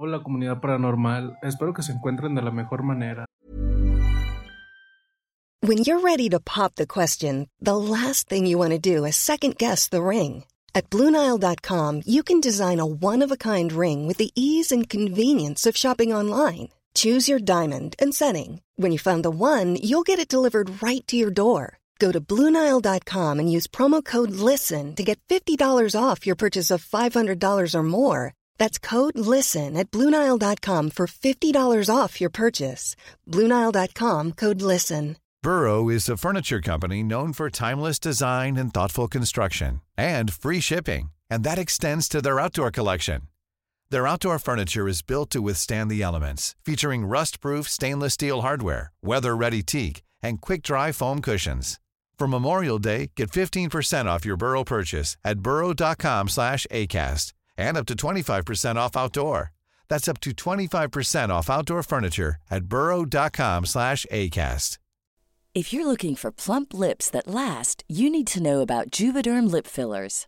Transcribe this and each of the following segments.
Hola comunidad paranormal, espero que se encuentren de la mejor manera. When you're ready to pop the question, the last thing you want to do is second guess the ring. At Bluenile.com, you can design a one of a kind ring with the ease and convenience of shopping online. Choose your diamond and setting. When you find the one, you'll get it delivered right to your door. Go to Bluenile.com and use promo code LISTEN to get $50 off your purchase of $500 or more. That's code LISTEN at Bluenile.com for $50 off your purchase. Bluenile.com code LISTEN. Burrow is a furniture company known for timeless design and thoughtful construction and free shipping, and that extends to their outdoor collection. Their outdoor furniture is built to withstand the elements, featuring rust-proof stainless steel hardware, weather-ready teak, and quick-dry foam cushions. For Memorial Day, get 15% off your Burrow purchase at burrow.com slash ACAST and up to 25% off outdoor. That's up to 25% off outdoor furniture at burrow.com slash ACAST. If you're looking for plump lips that last, you need to know about Juvederm lip fillers.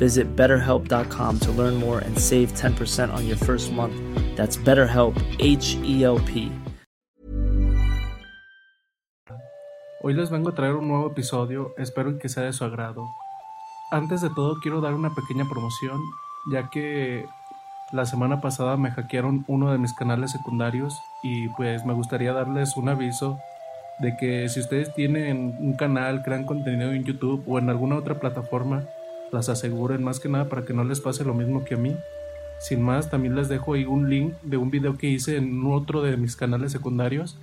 Visit betterhelp.com to learn more and save 10% on your first month. That's BetterHelp, H E L P. Hoy les vengo a traer un nuevo episodio, espero que sea de su agrado. Antes de todo quiero dar una pequeña promoción, ya que la semana pasada me hackearon uno de mis canales secundarios y pues me gustaría darles un aviso de que si ustedes tienen un canal, crean contenido en YouTube o en alguna otra plataforma, las aseguren más que nada para que no les pase lo mismo que a mí. Sin más, también les dejo ahí un link de un video que hice en otro de mis canales secundarios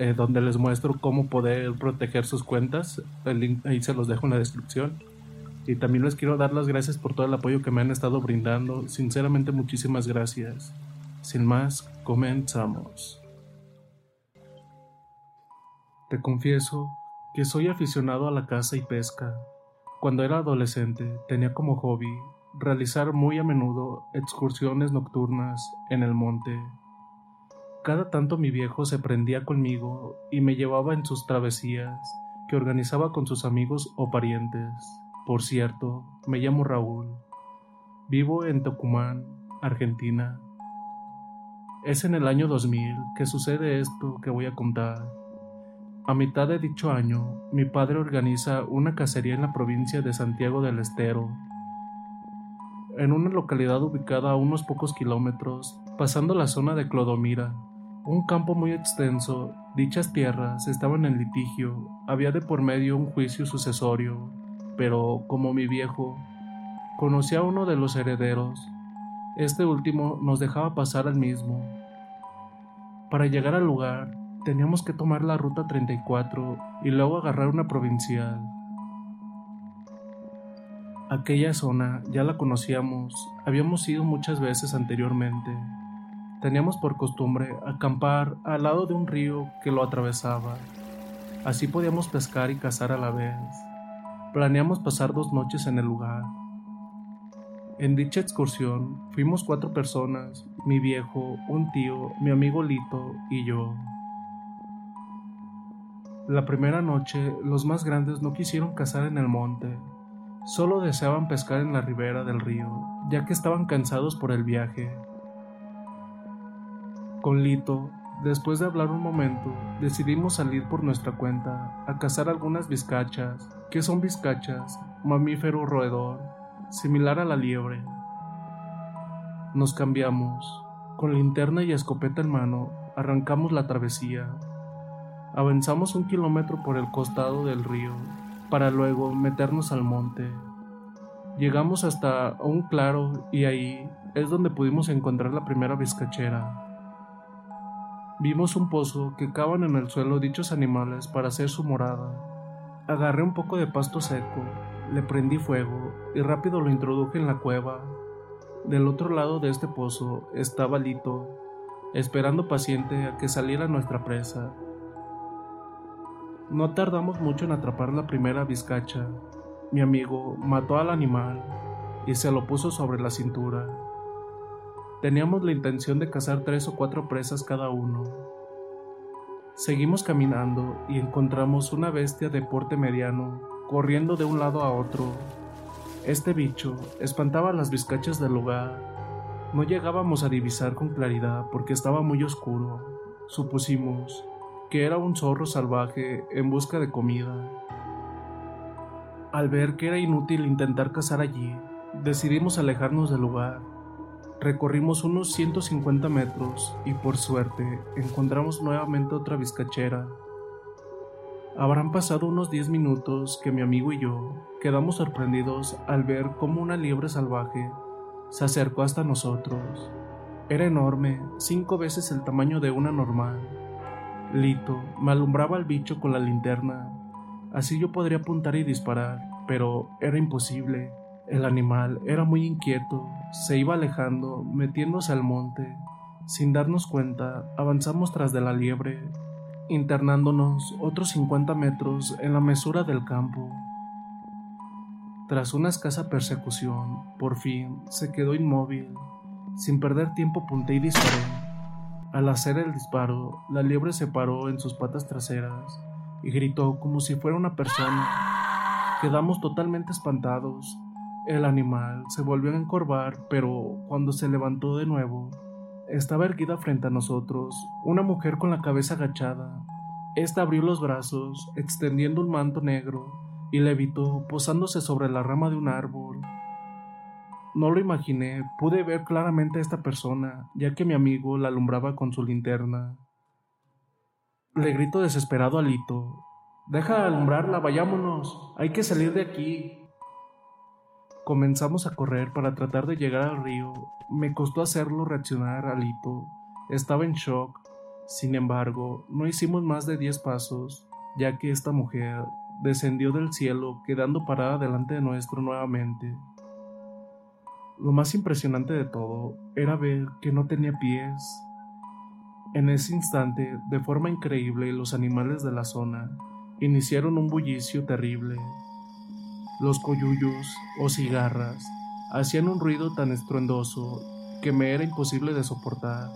eh, donde les muestro cómo poder proteger sus cuentas. El link ahí se los dejo en la descripción. Y también les quiero dar las gracias por todo el apoyo que me han estado brindando. Sinceramente, muchísimas gracias. Sin más, comenzamos. Te confieso que soy aficionado a la caza y pesca. Cuando era adolescente tenía como hobby realizar muy a menudo excursiones nocturnas en el monte. Cada tanto mi viejo se prendía conmigo y me llevaba en sus travesías que organizaba con sus amigos o parientes. Por cierto, me llamo Raúl. Vivo en Tucumán, Argentina. Es en el año 2000 que sucede esto que voy a contar. A mitad de dicho año, mi padre organiza una cacería en la provincia de Santiago del Estero, en una localidad ubicada a unos pocos kilómetros, pasando la zona de Clodomira, un campo muy extenso. Dichas tierras estaban en litigio, había de por medio un juicio sucesorio, pero como mi viejo conocía a uno de los herederos, este último nos dejaba pasar al mismo. Para llegar al lugar, teníamos que tomar la ruta 34 y luego agarrar una provincial. Aquella zona ya la conocíamos, habíamos ido muchas veces anteriormente. Teníamos por costumbre acampar al lado de un río que lo atravesaba. Así podíamos pescar y cazar a la vez. Planeamos pasar dos noches en el lugar. En dicha excursión fuimos cuatro personas, mi viejo, un tío, mi amigo Lito y yo. La primera noche, los más grandes no quisieron cazar en el monte, solo deseaban pescar en la ribera del río, ya que estaban cansados por el viaje. Con Lito, después de hablar un momento, decidimos salir por nuestra cuenta a cazar algunas vizcachas, que son vizcachas, mamífero roedor, similar a la liebre. Nos cambiamos, con linterna y escopeta en mano, arrancamos la travesía. Avanzamos un kilómetro por el costado del río, para luego meternos al monte. Llegamos hasta un claro y ahí es donde pudimos encontrar la primera vizcachera. Vimos un pozo que cavan en el suelo dichos animales para hacer su morada. Agarré un poco de pasto seco, le prendí fuego y rápido lo introduje en la cueva. Del otro lado de este pozo estaba Lito, esperando paciente a que saliera nuestra presa. No tardamos mucho en atrapar la primera vizcacha. Mi amigo mató al animal y se lo puso sobre la cintura. Teníamos la intención de cazar tres o cuatro presas cada uno. Seguimos caminando y encontramos una bestia de porte mediano corriendo de un lado a otro. Este bicho espantaba las vizcachas del lugar. No llegábamos a divisar con claridad porque estaba muy oscuro. Supusimos que era un zorro salvaje en busca de comida. Al ver que era inútil intentar cazar allí, decidimos alejarnos del lugar. Recorrimos unos 150 metros y por suerte encontramos nuevamente otra vizcachera. Habrán pasado unos 10 minutos que mi amigo y yo quedamos sorprendidos al ver cómo una liebre salvaje se acercó hasta nosotros. Era enorme, cinco veces el tamaño de una normal. Lito me alumbraba al bicho con la linterna. Así yo podría apuntar y disparar, pero era imposible. El animal era muy inquieto, se iba alejando, metiéndose al monte. Sin darnos cuenta, avanzamos tras de la liebre, internándonos otros 50 metros en la mesura del campo. Tras una escasa persecución, por fin se quedó inmóvil. Sin perder tiempo apunté y disparé. Al hacer el disparo, la liebre se paró en sus patas traseras y gritó como si fuera una persona. Quedamos totalmente espantados. El animal se volvió a encorvar, pero cuando se levantó de nuevo, estaba erguida frente a nosotros, una mujer con la cabeza agachada. Esta abrió los brazos, extendiendo un manto negro, y levitó, posándose sobre la rama de un árbol. No lo imaginé, pude ver claramente a esta persona, ya que mi amigo la alumbraba con su linterna. Le grito desesperado a Lito. Deja de alumbrarla, vayámonos. Hay que salir de aquí. Comenzamos a correr para tratar de llegar al río. Me costó hacerlo reaccionar a Lito. Estaba en shock. Sin embargo, no hicimos más de diez pasos, ya que esta mujer descendió del cielo, quedando parada delante de nuestro nuevamente. Lo más impresionante de todo era ver que no tenía pies. En ese instante, de forma increíble, los animales de la zona iniciaron un bullicio terrible. Los coyullos o cigarras hacían un ruido tan estruendoso que me era imposible de soportar.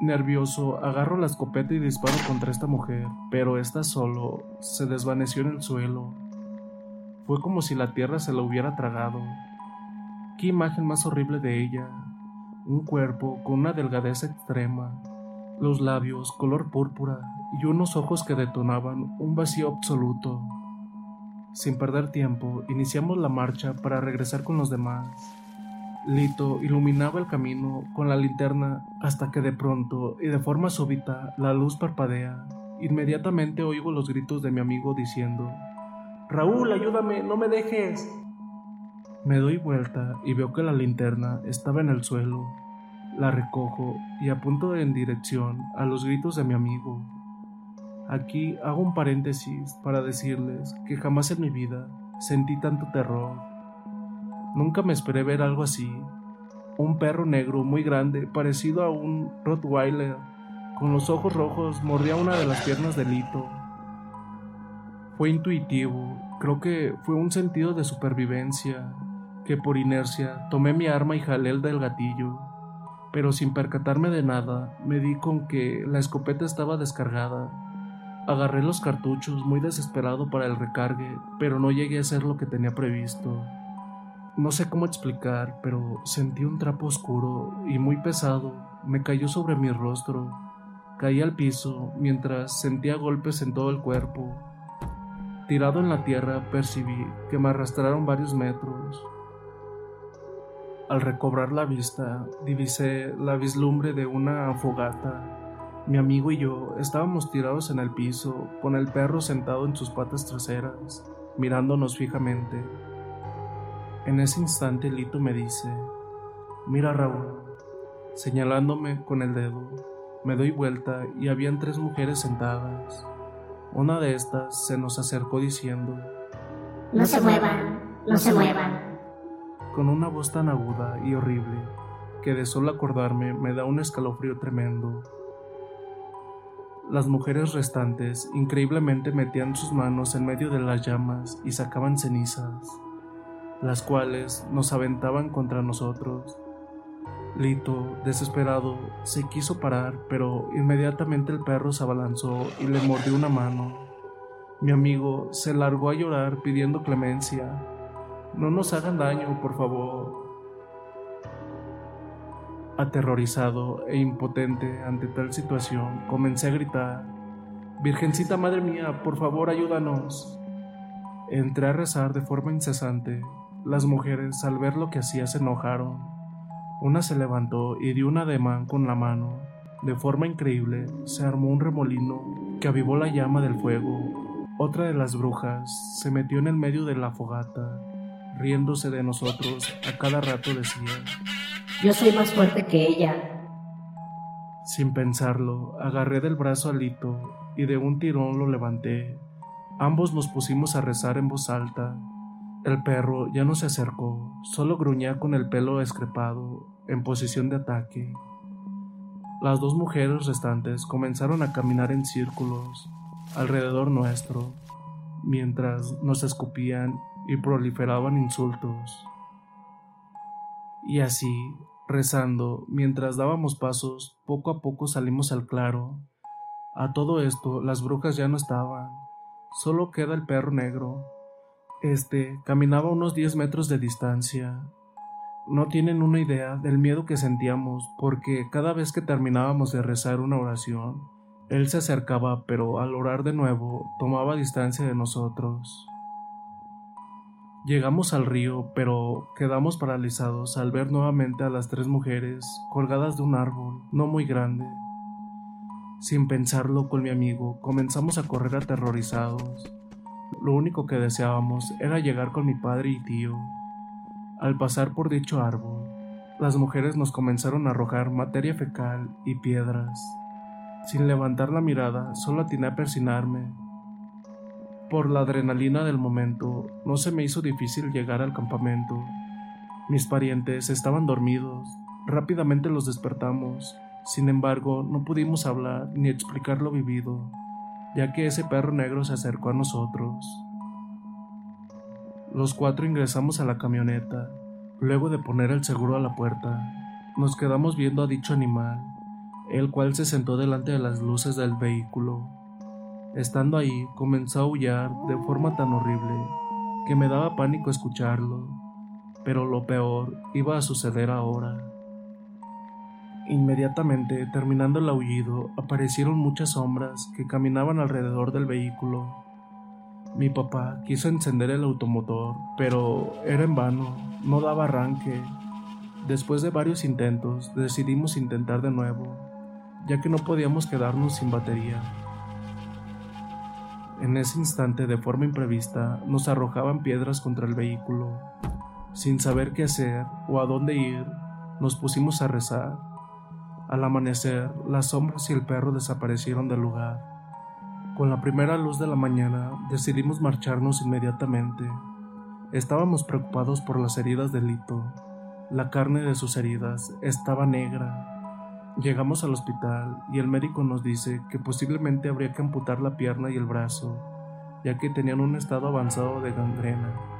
Nervioso, agarro la escopeta y disparo contra esta mujer, pero esta solo se desvaneció en el suelo fue como si la tierra se la hubiera tragado. Qué imagen más horrible de ella. un cuerpo con una delgadez extrema, los labios color púrpura y unos ojos que detonaban un vacío absoluto. Sin perder tiempo, iniciamos la marcha para regresar con los demás. Lito iluminaba el camino con la linterna hasta que de pronto y de forma súbita la luz parpadea. Inmediatamente oigo los gritos de mi amigo diciendo, Raúl, ayúdame, no me dejes. Me doy vuelta y veo que la linterna estaba en el suelo. La recojo y apunto en dirección a los gritos de mi amigo. Aquí hago un paréntesis para decirles que jamás en mi vida sentí tanto terror. Nunca me esperé ver algo así. Un perro negro muy grande, parecido a un Rottweiler, con los ojos rojos, mordía una de las piernas de Lito. Fue intuitivo, creo que fue un sentido de supervivencia, que por inercia tomé mi arma y jalé el del gatillo, pero sin percatarme de nada, me di con que la escopeta estaba descargada Agarré los cartuchos muy desesperado para el recargue, pero no llegué a hacer lo que tenía previsto. No sé cómo explicar, pero sentí un trapo oscuro y muy pesado. Me cayó sobre mi rostro. Caí al piso mientras sentía golpes en todo el cuerpo. Tirado en la tierra percibí que me arrastraron varios metros. Al recobrar la vista, divisé la vislumbre de una fogata mi amigo y yo estábamos tirados en el piso, con el perro sentado en sus patas traseras, mirándonos fijamente. En ese instante Lito me dice, mira Raúl, señalándome con el dedo, me doy vuelta y habían tres mujeres sentadas. Una de estas se nos acercó diciendo, No se muevan, no se muevan. Con una voz tan aguda y horrible que de solo acordarme me da un escalofrío tremendo. Las mujeres restantes increíblemente metían sus manos en medio de las llamas y sacaban cenizas, las cuales nos aventaban contra nosotros. Lito, desesperado, se quiso parar, pero inmediatamente el perro se abalanzó y le mordió una mano. Mi amigo se largó a llorar pidiendo clemencia. No nos hagan daño, por favor. Aterrorizado e impotente ante tal situación, comencé a gritar, Virgencita Madre mía, por favor ayúdanos. Entré a rezar de forma incesante. Las mujeres, al ver lo que hacía, se enojaron. Una se levantó y dio un ademán con la mano. De forma increíble, se armó un remolino que avivó la llama del fuego. Otra de las brujas se metió en el medio de la fogata, riéndose de nosotros, a cada rato decía, yo soy más fuerte que ella. Sin pensarlo, agarré del brazo a Lito y de un tirón lo levanté. Ambos nos pusimos a rezar en voz alta. El perro ya no se acercó, solo gruñía con el pelo escrepado, en posición de ataque. Las dos mujeres restantes comenzaron a caminar en círculos alrededor nuestro, mientras nos escupían y proliferaban insultos. Y así, rezando, mientras dábamos pasos, poco a poco salimos al claro. A todo esto, las brujas ya no estaban. Solo queda el perro negro. Este caminaba unos diez metros de distancia. No tienen una idea del miedo que sentíamos, porque cada vez que terminábamos de rezar una oración, él se acercaba, pero al orar de nuevo, tomaba distancia de nosotros. Llegamos al río, pero quedamos paralizados al ver nuevamente a las tres mujeres colgadas de un árbol no muy grande. Sin pensarlo con mi amigo, comenzamos a correr aterrorizados. Lo único que deseábamos era llegar con mi padre y tío. Al pasar por dicho árbol, las mujeres nos comenzaron a arrojar materia fecal y piedras. Sin levantar la mirada, solo atiné a persinarme por la adrenalina del momento, no se me hizo difícil llegar al campamento. Mis parientes estaban dormidos. Rápidamente los despertamos. Sin embargo, no pudimos hablar ni explicar lo vivido, ya que ese perro negro se acercó a nosotros. Los cuatro ingresamos a la camioneta. Luego de poner el seguro a la puerta, nos quedamos viendo a dicho animal, el cual se sentó delante de las luces del vehículo. Estando ahí, comenzó a aullar de forma tan horrible que me daba pánico escucharlo, pero lo peor iba a suceder ahora. Inmediatamente, terminando el aullido, aparecieron muchas sombras que caminaban alrededor del vehículo. Mi papá quiso encender el automotor, pero era en vano, no daba arranque. Después de varios intentos, decidimos intentar de nuevo, ya que no podíamos quedarnos sin batería. En ese instante, de forma imprevista, nos arrojaban piedras contra el vehículo. Sin saber qué hacer o a dónde ir, nos pusimos a rezar. Al amanecer, las sombras y el perro desaparecieron del lugar. Con la primera luz de la mañana, decidimos marcharnos inmediatamente. Estábamos preocupados por las heridas de Lito. La carne de sus heridas estaba negra. Llegamos al hospital y el médico nos dice que posiblemente habría que amputar la pierna y el brazo, ya que tenían un estado avanzado de gangrena.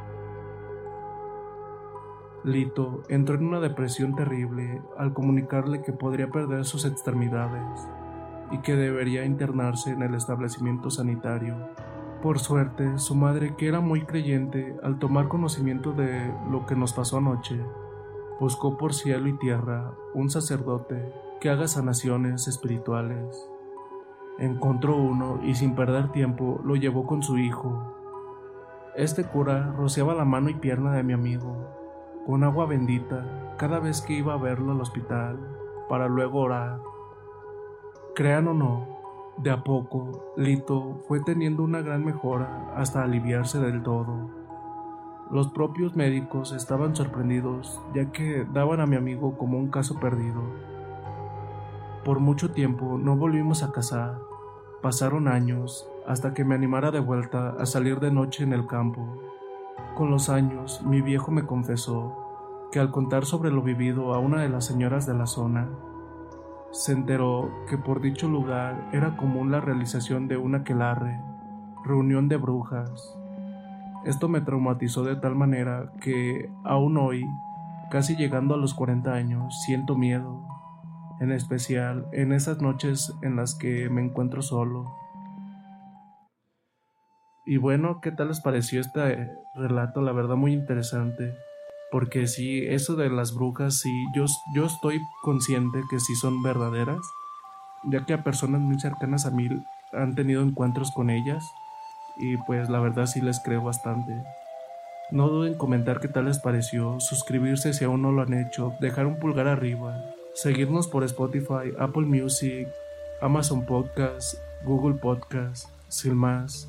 Lito entró en una depresión terrible al comunicarle que podría perder sus extremidades y que debería internarse en el establecimiento sanitario. Por suerte, su madre, que era muy creyente, al tomar conocimiento de lo que nos pasó anoche, buscó por cielo y tierra un sacerdote que haga sanaciones espirituales. Encontró uno y sin perder tiempo lo llevó con su hijo. Este cura rociaba la mano y pierna de mi amigo con agua bendita cada vez que iba a verlo al hospital para luego orar. Crean o no, de a poco, Lito fue teniendo una gran mejora hasta aliviarse del todo. Los propios médicos estaban sorprendidos ya que daban a mi amigo como un caso perdido. Por mucho tiempo no volvimos a casar. Pasaron años hasta que me animara de vuelta a salir de noche en el campo. Con los años, mi viejo me confesó que al contar sobre lo vivido a una de las señoras de la zona, se enteró que por dicho lugar era común la realización de una aquelarre, reunión de brujas. Esto me traumatizó de tal manera que, aún hoy, casi llegando a los 40 años, siento miedo, en especial en esas noches en las que me encuentro solo. Y bueno, ¿qué tal les pareció este relato? La verdad muy interesante. Porque sí, eso de las brujas, sí, yo, yo estoy consciente que sí son verdaderas, ya que a personas muy cercanas a mí han tenido encuentros con ellas y pues la verdad sí les creo bastante. No duden en comentar qué tal les pareció, suscribirse si aún no lo han hecho, dejar un pulgar arriba, seguirnos por Spotify, Apple Music, Amazon Podcast, Google Podcast, sin más.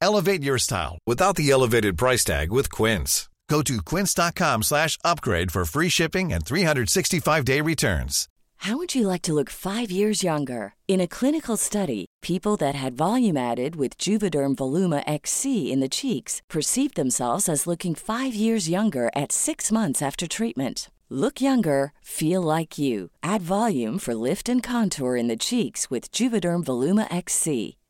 Elevate your style without the elevated price tag with Quince. Go to quince.com slash upgrade for free shipping and 365-day returns. How would you like to look five years younger? In a clinical study, people that had volume added with Juvederm Voluma XC in the cheeks perceived themselves as looking five years younger at six months after treatment. Look younger, feel like you. Add volume for lift and contour in the cheeks with Juvederm Voluma XC.